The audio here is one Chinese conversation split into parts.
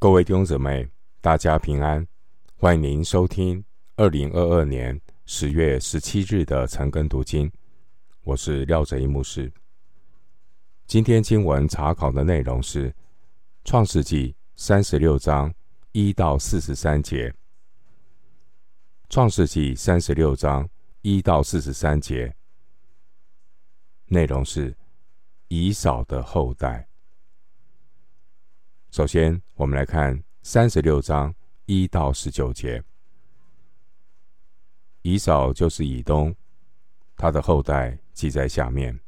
各位弟兄姊妹，大家平安！欢迎您收听二零二二年十月十七日的晨更读经。我是廖哲一牧师。今天经文查考的内容是《创世纪》三十六章一到四十三节。《创世纪》三十六章一到四十三节内容是以扫的后代。首先，我们来看三十六章一到十九节。以扫就是以东，他的后代记在下面。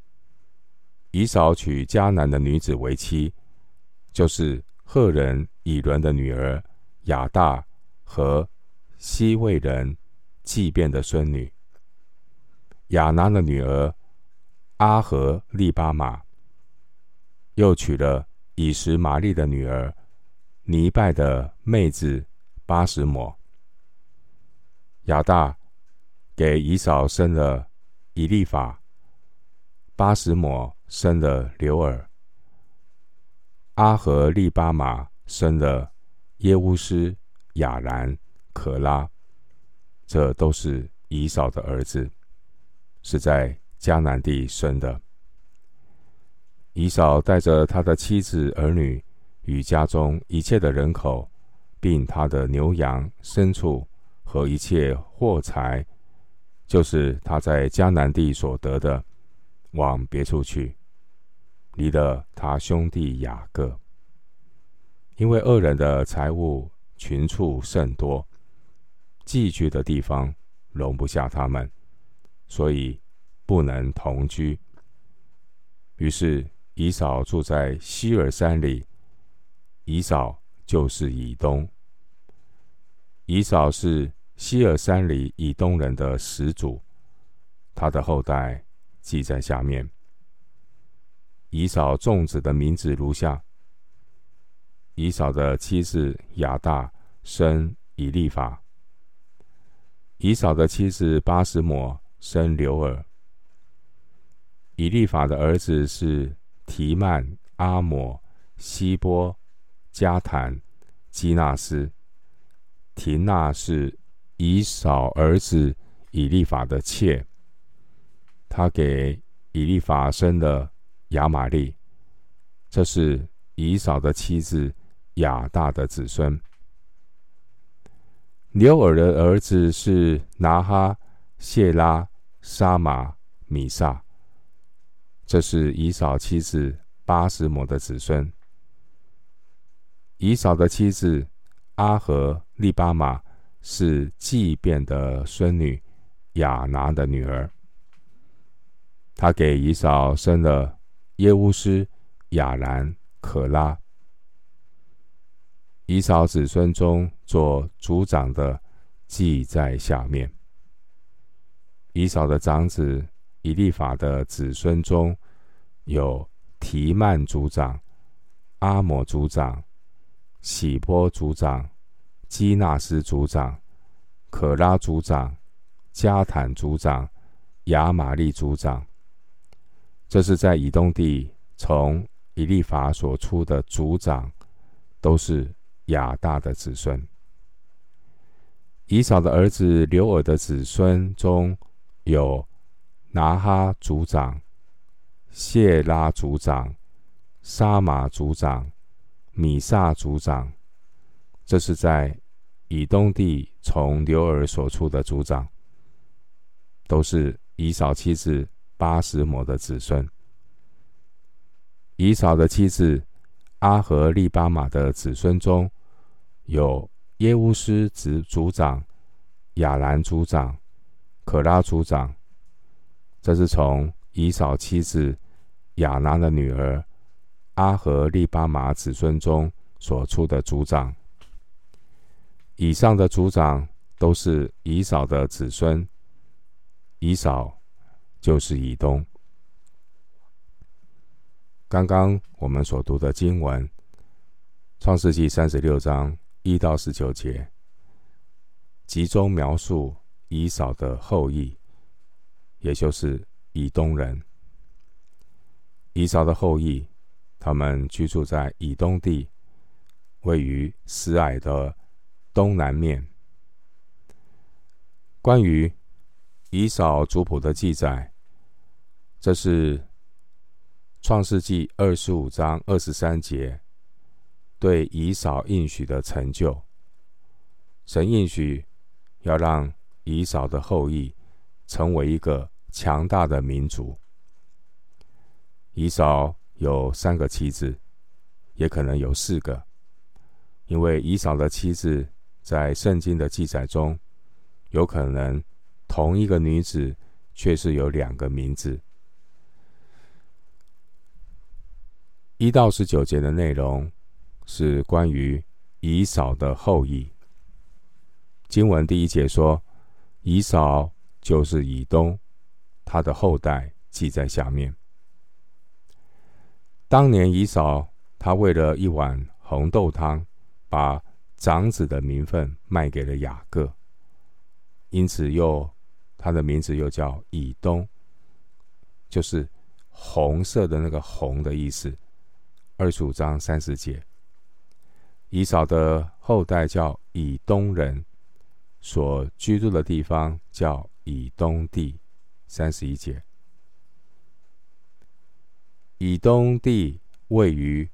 以扫娶迦南的女子为妻，就是赫人以伦的女儿亚大和西魏人祭便的孙女。亚拿的女儿阿和利巴玛，又娶了。以实玛利的女儿尼拜的妹子巴实抹，亚大给以扫生了以利法，巴实抹生了流珥，阿和利巴马生了耶乌斯、亚兰、可拉，这都是以扫的儿子，是在迦南地生的。以扫带着他的妻子儿女与家中一切的人口，并他的牛羊牲畜和一切货财，就是他在迦南地所得的，往别处去，离了他兄弟雅各。因为二人的财物群畜甚多，寄居的地方容不下他们，所以不能同居。于是。以扫住在西尔山里，以扫就是以东。以扫是西尔山里以东人的始祖，他的后代记在下面。以扫粽子的名字如下：以扫的妻子亚大生以利法；以扫的妻子巴实抹生刘尔；以利法的儿子是。提曼、阿摩、希波、迦坦、基纳斯。提纳是以扫儿子以利法的妾，他给以利法生了亚玛利，这是以扫的妻子亚大的子孙。流珥的儿子是拿哈、谢拉、沙玛、米萨。这是以扫妻子巴实抹的子孙。以扫的妻子阿和利巴玛是祭便的孙女亚拿的女儿。他给以扫生了耶乌斯、亚兰、可拉。以扫子孙中做族长的记在下面。以扫的长子。以利法的子孙中有提曼族长、阿摩族长、喜波族长、基纳斯族长、可拉族长、加坦族长、亚玛利族长。这是在以东地从以利法所出的族长，都是亚大的子孙。以扫的儿子流珥的子孙中有。拿哈族长、谢拉族长、沙马族长、米萨族长，这是在以东地从流珥所出的族长，都是以扫妻子巴实抹的子孙。以扫的妻子阿和利巴马的子孙中有耶乌斯族族长、亚兰族长、可拉族长。这是从以扫妻子亚拿的女儿阿和利巴马子孙中所出的族长。以上的族长都是以扫的子孙。以扫就是以东。刚刚我们所读的经文，《创世纪》三十六章一到十九节，集中描述以扫的后裔。也就是以东人，以扫的后裔，他们居住在以东地，位于死海的东南面。关于以扫族谱的记载，这是创世纪二十五章二十三节对以扫应许的成就。神应许要让以扫的后裔成为一个强大的民族。以扫有三个妻子，也可能有四个，因为以扫的妻子在圣经的记载中。有可能同一个女子却是有两个名字。一到十九节的内容是关于以扫的后裔。经文第一节说，以扫就是以东，他的后代记在下面。当年以扫他为了一碗红豆汤，把长子的名分卖给了雅各。因此又，他的名字又叫以东，就是红色的那个红的意思。二十五章三十节，以扫的后代叫以东人，所居住的地方叫以东地。三十一节，以东地位于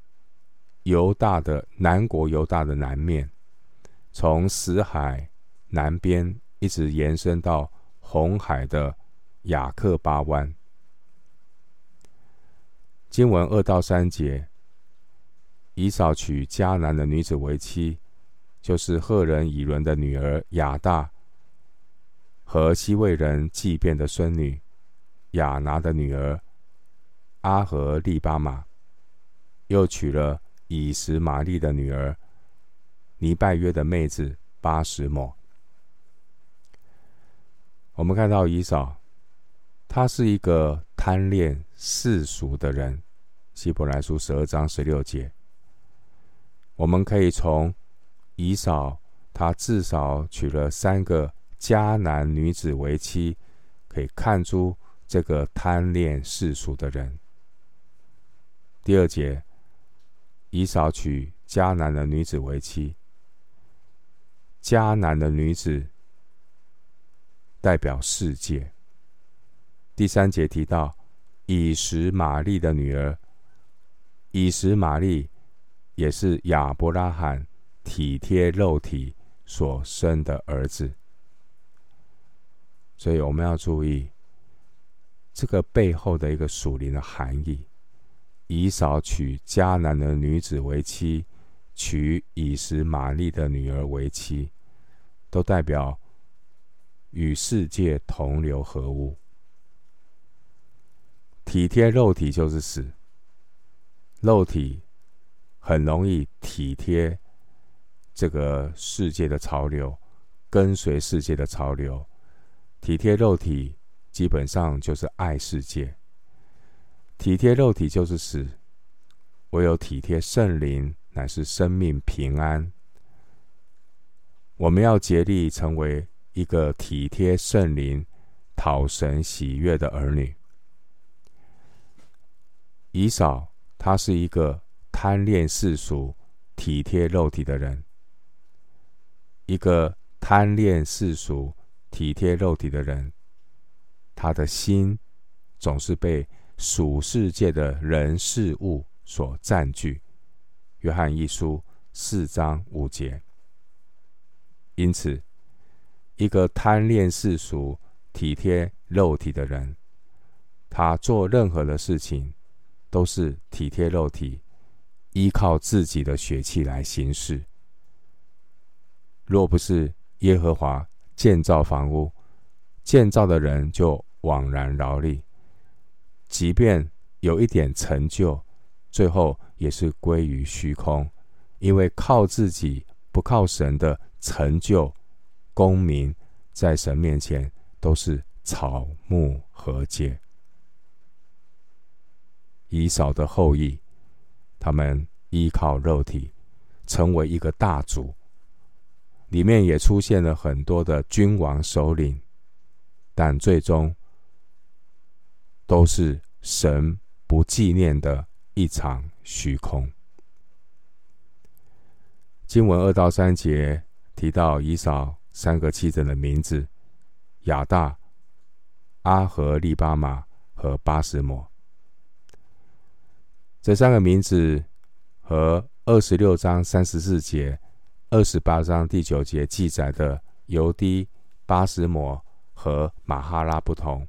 犹大的南国，犹大的南面，从死海南边。一直延伸到红海的雅克巴湾。经文二到三节，以扫娶迦南的女子为妻，就是赫人以伦的女儿雅大和西魏人祭便的孙女雅拿的女儿阿和利巴玛，又娶了以实玛利的女儿尼拜约的妹子巴实抹。我们看到以扫，他是一个贪恋世俗的人。希伯来书十二章十六节，我们可以从以扫他至少娶了三个迦南女子为妻，可以看出这个贪恋世俗的人。第二节，以扫娶迦南的女子为妻，迦南的女子。代表世界。第三节提到以实玛利的女儿，以实玛利也是亚伯拉罕体贴肉体所生的儿子，所以我们要注意这个背后的一个属灵的含义。以扫娶迦南的女子为妻，娶以实玛利的女儿为妻，都代表。与世界同流合污，体贴肉体就是死。肉体很容易体贴这个世界的潮流，跟随世界的潮流。体贴肉体基本上就是爱世界，体贴肉体就是死。唯有体贴圣灵，乃是生命平安。我们要竭力成为。一个体贴圣灵、讨神喜悦的儿女，以扫他是一个贪恋世俗、体贴肉体的人。一个贪恋世俗、体贴肉体的人，他的心总是被属世界的人事物所占据。约翰一书四章五节。因此。一个贪恋世俗、体贴肉体的人，他做任何的事情都是体贴肉体，依靠自己的血气来行事。若不是耶和华建造房屋，建造的人就枉然劳力；即便有一点成就，最后也是归于虚空，因为靠自己不靠神的成就。公民在神面前都是草木禾秸。以扫的后裔，他们依靠肉体，成为一个大族，里面也出现了很多的君王首领，但最终都是神不纪念的，一场虚空。经文二到三节提到以扫三个妻子的名字：亚大、阿和利巴马和巴实摩。这三个名字和二十六章三十四节、二十八章第九节记载的犹低、巴斯摩和马哈拉不同，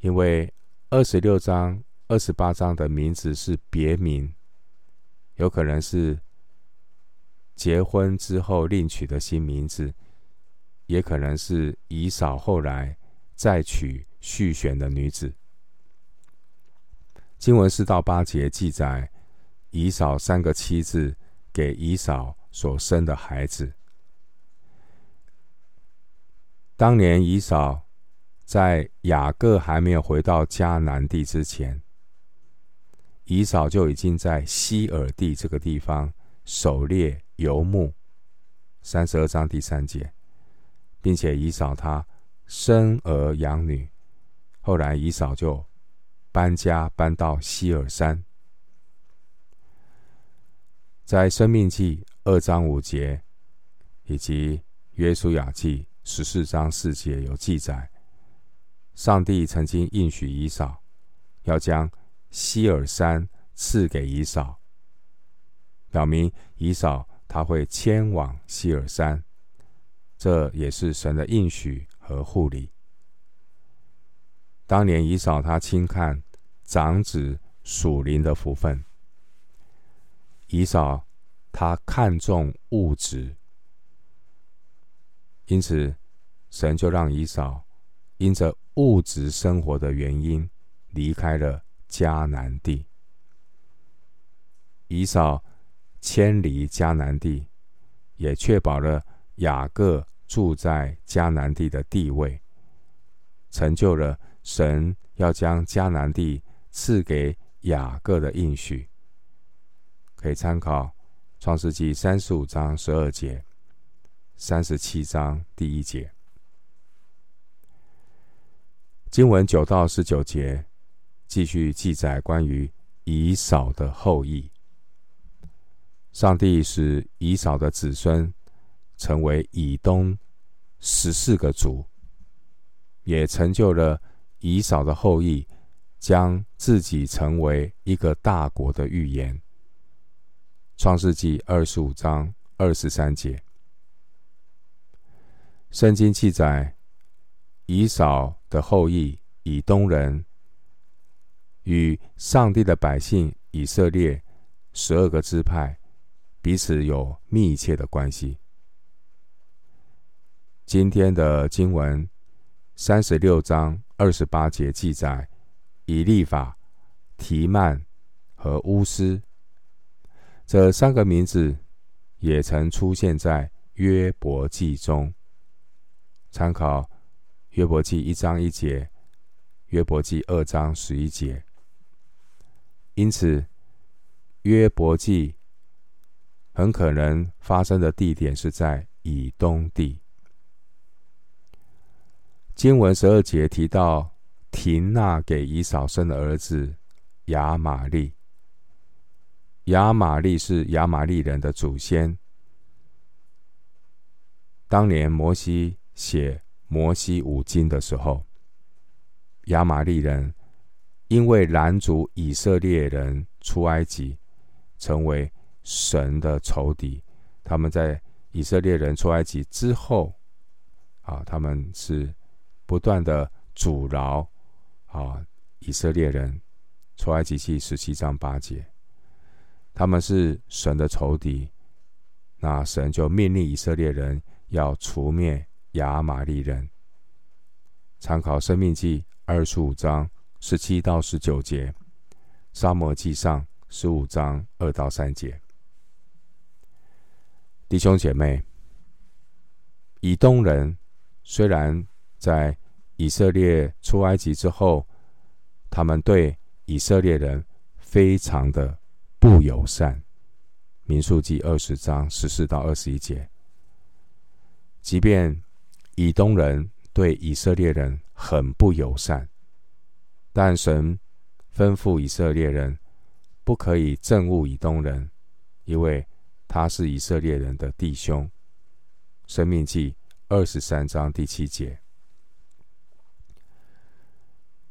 因为二十六章、二十八章的名字是别名，有可能是结婚之后另取的新名字，也可能是以嫂后来再娶续选的女子。经文四到八节记载以嫂三个妻子给以扫所生的孩子。当年以扫在雅各还没有回到迦南地之前，以扫就已经在西珥地这个地方狩猎游牧。三十二章第三节，并且以扫他生儿养女，后来以扫就。搬家搬到西珥山，在《生命记》二章五节以及《约书亚记》十四章四节有记载，上帝曾经应许以扫，要将希尔山赐给以扫，表明以扫他会迁往希尔山，这也是神的应许和护理。当年以扫他轻看长子属灵的福分，以扫他看重物质，因此神就让以扫因着物质生活的原因离开了迦南地。以扫迁离迦南地，也确保了雅各住在迦南地的地位，成就了神要将迦南地赐给雅各的应许，可以参考《创世记》三十五章十二节、三十七章第一节。经文九到十九节继续记载关于以扫的后裔。上帝使以扫的子孙成为以东十四个族，也成就了以扫的后裔。将自己成为一个大国的预言。创世纪二十五章二十三节，圣经记载，以扫的后裔以东人与上帝的百姓以色列十二个支派彼此有密切的关系。今天的经文三十六章二十八节记载。以利法、提曼和乌斯这三个名字也曾出现在约伯记中。参考约伯记一章一节、约伯记二章十一节。因此，约伯记很可能发生的地点是在以东地。经文十二节提到。提娜给以扫生的儿子亚玛利，亚玛利是亚玛利人的祖先。当年摩西写摩西五经的时候，亚玛利人因为拦阻以色列人出埃及，成为神的仇敌。他们在以色列人出埃及之后，啊，他们是不断的阻挠。啊！以色列人出埃及记十七章八节，他们是神的仇敌，那神就命令以色列人要除灭亚玛利人。参考《生命记》二十五章十七到十九节，《撒母耳记上》十五章二到三节。弟兄姐妹，以东人虽然在以色列出埃及之后，他们对以色列人非常的不友善。民数记二十章十四到二十一节，即便以东人对以色列人很不友善，但神吩咐以色列人不可以憎恶以东人，因为他是以色列人的弟兄。生命记二十三章第七节。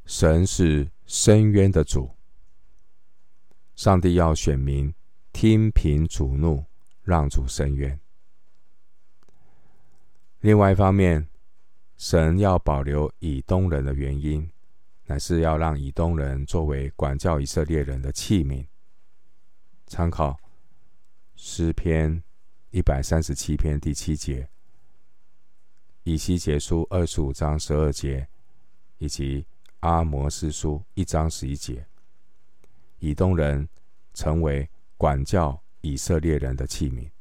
神是深渊的主，上帝要选民听凭主怒，让主伸冤。另外一方面，神要保留以东人的原因，乃是要让以东人作为管教以色列人的器皿。参考诗篇一百三十七篇第七节，以西结书二十五章十二节，以及阿摩斯书一章十一节，以东人成为管教以色列人的器皿。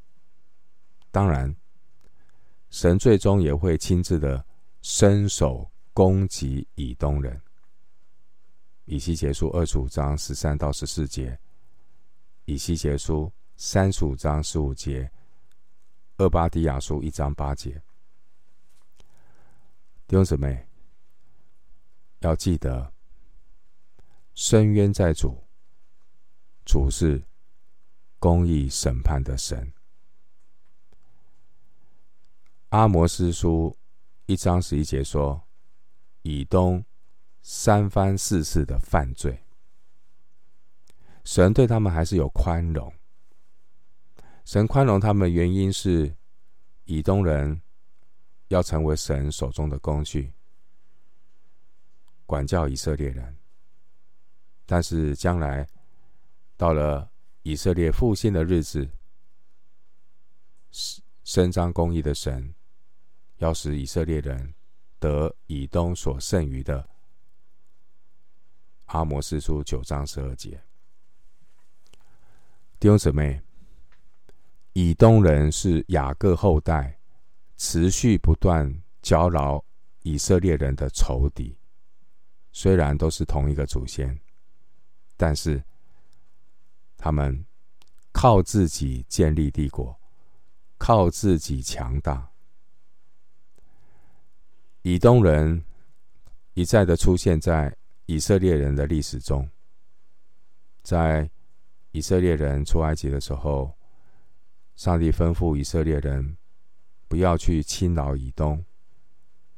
当然。神最终也会亲自的伸手攻击以东人。以西结书二十五章十三到十四节，以西结书三十五章十五节，厄巴迪亚书一章八节。弟兄姊妹，要记得，伸冤在主，主是公义审判的神。阿摩斯书一章十一节说：“以东三番四次的犯罪，神对他们还是有宽容。神宽容他们的原因是，以东人要成为神手中的工具，管教以色列人。但是将来到了以色列复兴的日子，伸张公义的神。”要使以色列人得以东所剩余的。阿摩斯书九章十二节，弟兄姊妹，以东人是雅各后代，持续不断搅扰以色列人的仇敌。虽然都是同一个祖先，但是他们靠自己建立帝国，靠自己强大。以东人一再的出现在以色列人的历史中，在以色列人出埃及的时候，上帝吩咐以色列人不要去侵扰以东，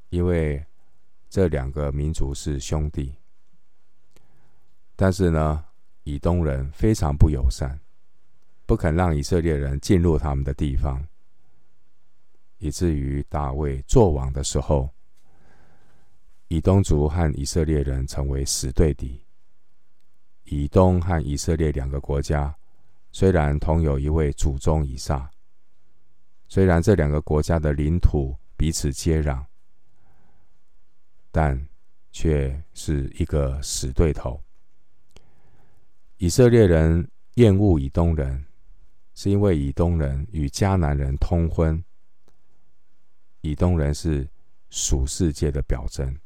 因为这两个民族是兄弟。但是呢，以东人非常不友善，不肯让以色列人进入他们的地方，以至于大卫作王的时候。以东族和以色列人成为死对敌。以东和以色列两个国家虽然同有一位祖宗以撒，虽然这两个国家的领土彼此接壤，但却是一个死对头。以色列人厌恶以东人，是因为以东人与迦南人通婚。以东人是属世界的表征。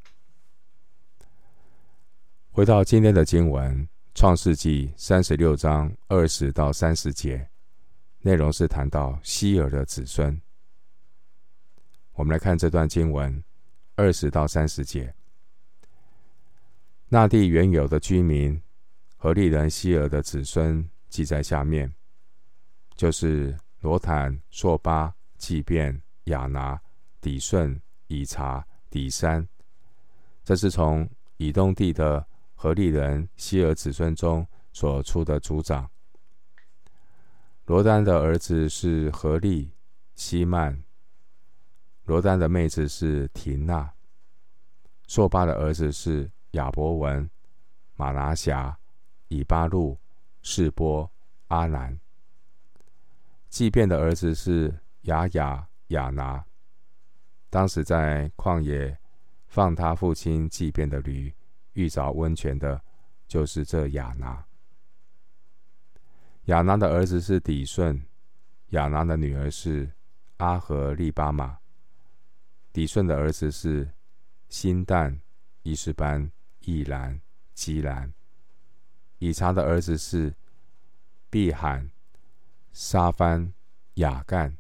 回到今天的经文，《创世纪》三十六章二十到三十节，内容是谈到希珥的子孙。我们来看这段经文，二十到三十节。那地原有的居民，何利人希尔的子孙记在下面，就是罗坦、朔巴、祭便、亚拿、底顺、以查、底山。这是从以东地的。何利人希尔子孙中所出的族长。罗丹的儿子是何利、希曼。罗丹的妹子是廷娜。朔巴的儿子是亚伯文、马拿辖、以巴路、示波、阿南。祭便的儿子是雅雅、亚拿。当时在旷野放他父亲祭便的驴。遇着温泉的，就是这雅拿。雅拿的儿子是底顺，雅拿的女儿是阿和利巴玛。底顺的儿子是辛但、伊施班、易兰、基兰。以查的儿子是碧罕、沙番、雅干。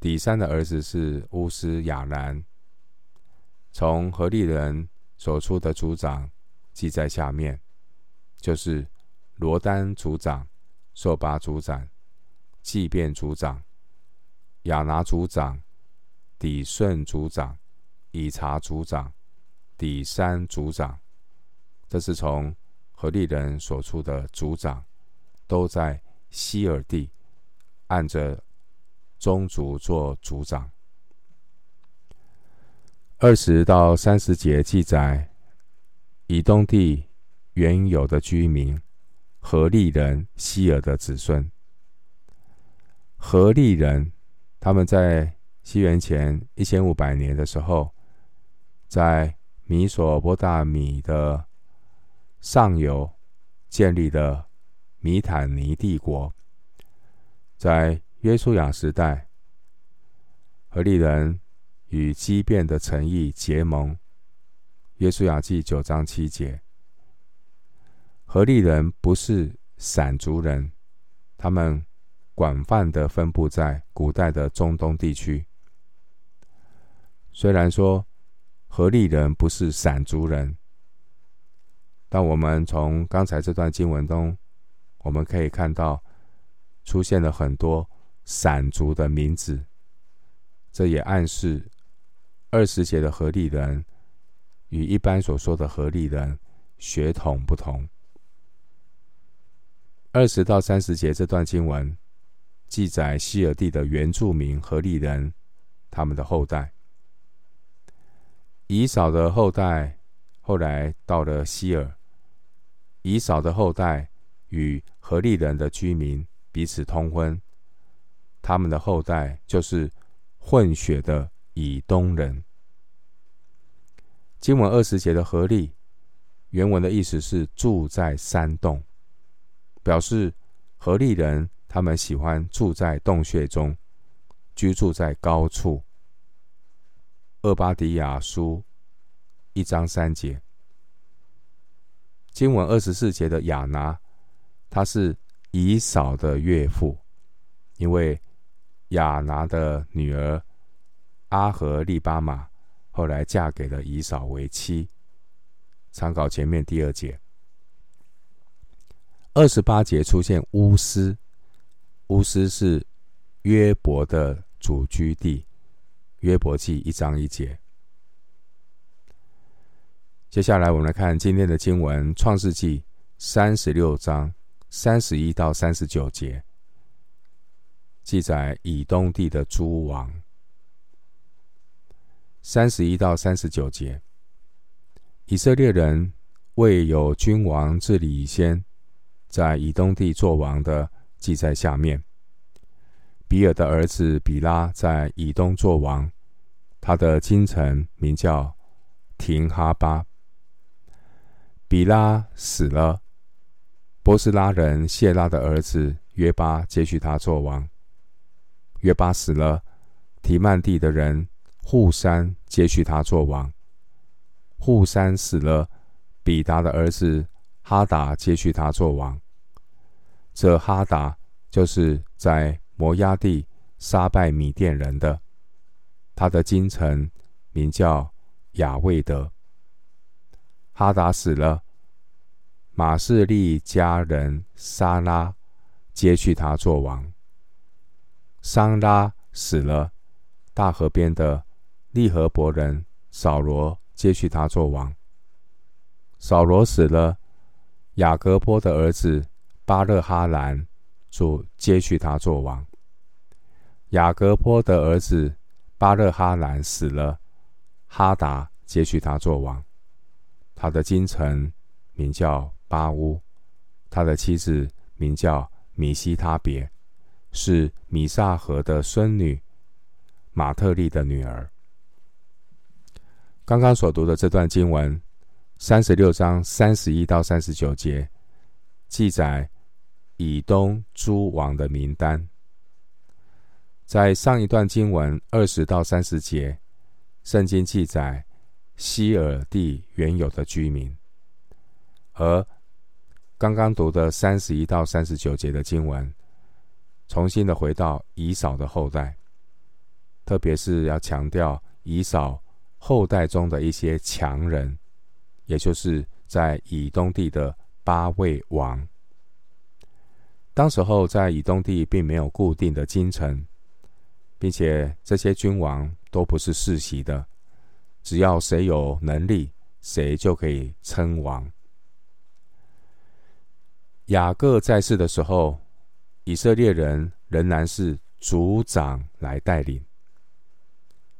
底山的儿子是乌斯雅兰。从何利人。所出的族长记在下面，就是罗丹族长、朔巴族长、祭便族长、亚拿族长、底顺族长、以查族长、底山族长，这是从何利人所出的族长，都在希尔地，按着宗族做族长。二十到三十节记载，以东地原有的居民，何利人希尔的子孙。何利人，他们在西元前一千五百年的时候，在米索波大米的上游建立的米坦尼帝国。在约书亚时代，何利人。与基遍的诚意结盟，约书亚记九章七节。何利人不是散族人，他们广泛的分布在古代的中东地区。虽然说何利人不是散族人，但我们从刚才这段经文中，我们可以看到出现了很多散族的名字，这也暗示。二十节的何利人与一般所说的何利人血统不同。二十到三十节这段经文记载希尔地的原住民何利人，他们的后代。以扫的后代后来到了希尔，以扫的后代与何利人的居民彼此通婚，他们的后代就是混血的以东人。经文二十节的何利，原文的意思是住在山洞，表示何利人他们喜欢住在洞穴中，居住在高处。厄巴迪亚书一章三节。经文二十四节的亚拿，他是以扫的岳父，因为亚拿的女儿阿和利巴玛。后来嫁给了以扫为妻。参考前面第二节，二十八节出现乌斯，乌斯是约伯的祖居地。约伯记一章一节。接下来我们来看今天的经文，《创世记》三十六章三十一到三十九节，记载以东地的诸王。三十一到三十九节，以色列人为有君王治理以先，在以东地作王的记在下面。比尔的儿子比拉在以东作王，他的京城名叫廷哈巴。比拉死了，波斯拉人谢拉的儿子约巴接续他做王。约巴死了，提曼地的人。户山接续他做王。户山死了，比达的儿子哈达接续他做王。这哈达就是在摩押地杀败米甸人的，他的京城名叫亚未德。哈达死了，马士利家人沙拉接去他做王。沙拉死了，大河边的。利河伯人扫罗接去他做王。扫罗死了，雅各波的儿子巴勒哈兰就接去他做王。雅各波的儿子巴勒哈兰死了，哈达接去他做王。他的京城名叫巴乌，他的妻子名叫米西他别，是米萨河的孙女，马特利的女儿。刚刚所读的这段经文，三十六章三十一到三十九节，记载以东诸王的名单。在上一段经文二十到三十节，圣经记载西尔地原有的居民；而刚刚读的三十一到三十九节的经文，重新的回到以扫的后代，特别是要强调以扫。后代中的一些强人，也就是在以东地的八位王。当时候在以东地并没有固定的京城，并且这些君王都不是世袭的，只要谁有能力，谁就可以称王。雅各在世的时候，以色列人仍然是族长来带领，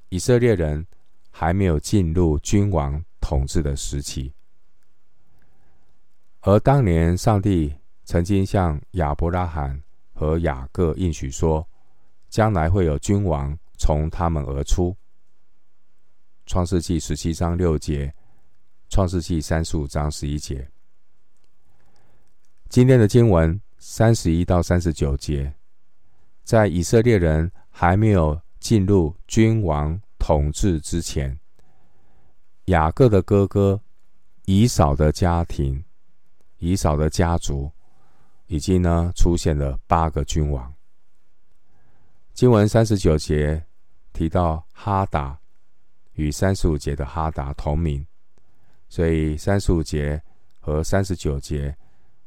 以色列人还没有进入君王统治的时期。而当年上帝。曾经向亚伯拉罕和雅各应许说，将来会有君王从他们而出。创世纪十七章六节，创世纪三十五章十一节。今天的经文三十一到三十九节，在以色列人还没有进入君王统治之前，雅各的哥哥以扫的家庭，以扫的家族。已经呢出现了八个君王。经文三十九节提到哈达与三十五节的哈达同名，所以三十五节和三十九节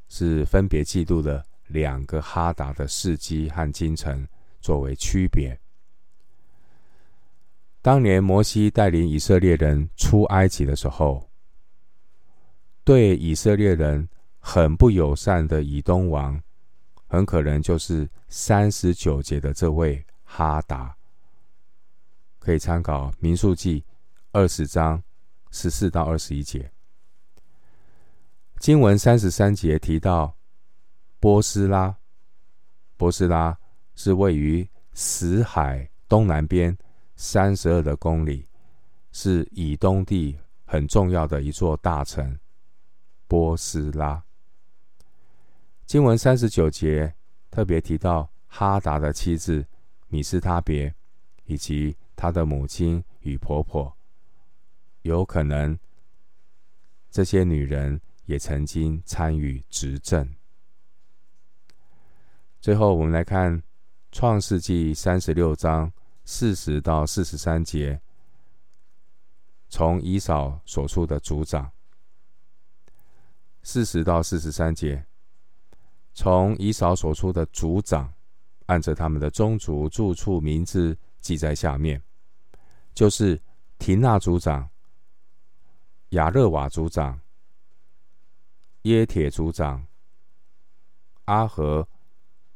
是分别记录了两个哈达的事迹和京城作为区别。当年摩西带领以色列人出埃及的时候，对以色列人。很不友善的以东王，很可能就是三十九节的这位哈达。可以参考《民数记》二十章十四到二十一节。经文三十三节提到波斯拉，波斯拉是位于死海东南边三十二的公里，是以东地很重要的一座大城。波斯拉。经文三十九节特别提到哈达的妻子米斯他别，以及他的母亲与婆婆，有可能这些女人也曾经参与执政。最后，我们来看创世纪三十六章四十到四十三节，从以扫所出的族长，四十到四十三节。从以扫所出的族长，按着他们的宗族住处名字记在下面，就是提纳族长、亚勒瓦族长、耶铁族长、阿和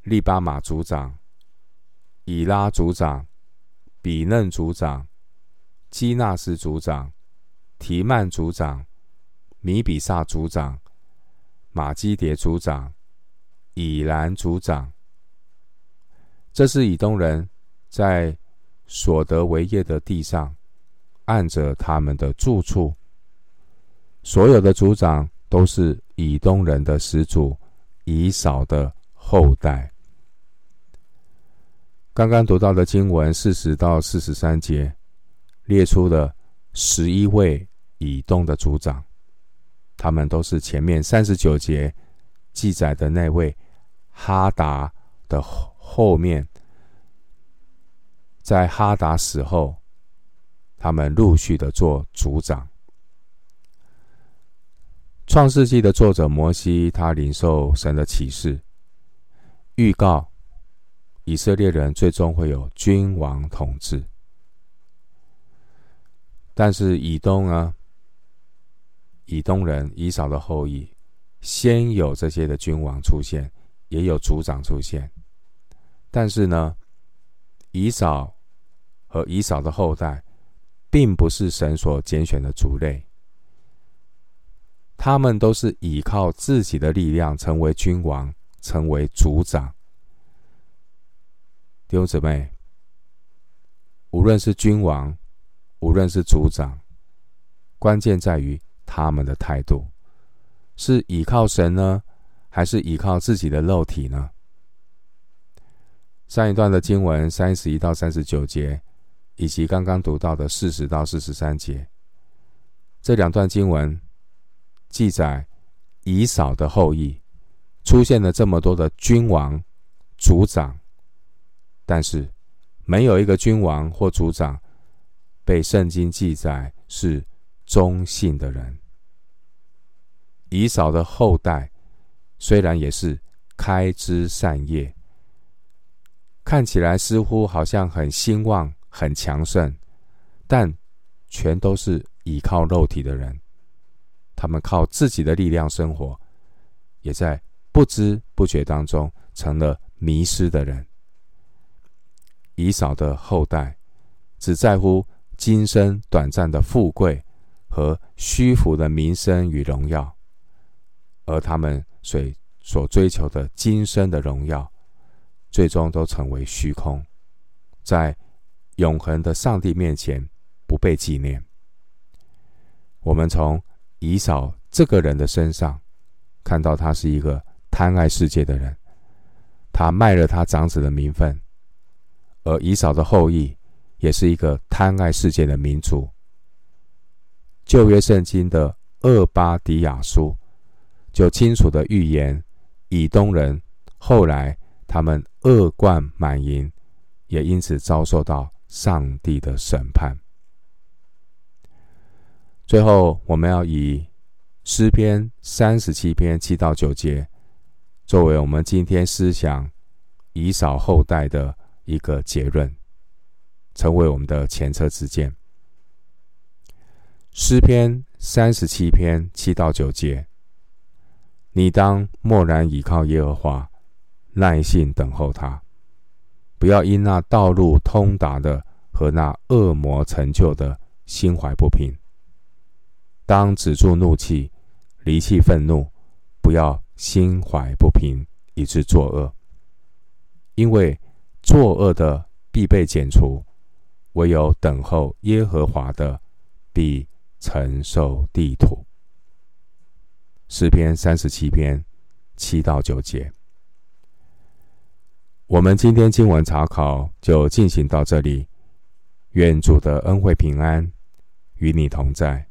利巴马族长、以拉族长、比嫩族长、基纳斯族长、提曼族长、米比萨族长、马基迭族长。以兰族长，这是以东人在所得为业的地上，按着他们的住处，所有的族长都是以东人的始祖以扫的后代。刚刚读到的经文四十到四十三节，列出了十一位以东的族长，他们都是前面三十九节记载的那位。哈达的后面，在哈达死后，他们陆续的做族长。创世纪的作者摩西，他领受神的启示，预告以色列人最终会有君王统治。但是以东呢，以东人以扫的后裔，先有这些的君王出现。也有族长出现，但是呢，以扫和以扫的后代，并不是神所拣选的族类，他们都是依靠自己的力量成为君王，成为族长。弟兄姊妹，无论是君王，无论是族长，关键在于他们的态度，是依靠神呢，还是依靠自己的肉体呢？上一段的经文三十一到三十九节，以及刚刚读到的四十到四十三节，这两段经文记载以扫的后裔出现了这么多的君王、族长，但是没有一个君王或族长被圣经记载是忠信的人。以扫的后代。虽然也是开枝散叶，看起来似乎好像很兴旺、很强盛，但全都是倚靠肉体的人。他们靠自己的力量生活，也在不知不觉当中成了迷失的人。以扫的后代只在乎今生短暂的富贵和虚浮的名声与荣耀，而他们所所追求的今生的荣耀，最终都成为虚空，在永恒的上帝面前不被纪念。我们从以扫这个人的身上看到，他是一个贪爱世界的人，他卖了他长子的名分。而以扫的后裔也是一个贪爱世界的民族。旧约圣经的厄巴迪亚书就清楚的预言，以东人后来他们恶贯满盈，也因此遭受到上帝的审判。最后，我们要以诗篇三十七篇七到九节作为我们今天思想以扫后代的。一个结论，成为我们的前车之鉴。诗篇三十七篇七到九节，你当默然倚靠耶和华，耐心等候他，不要因那道路通达的和那恶魔成就的心怀不平。当止住怒气，离弃愤怒，不要心怀不平，以致作恶，因为。作恶的必被剪除，唯有等候耶和华的，必承受地土。诗篇三十七篇七到九节。我们今天经文查考就进行到这里，愿主的恩惠平安与你同在。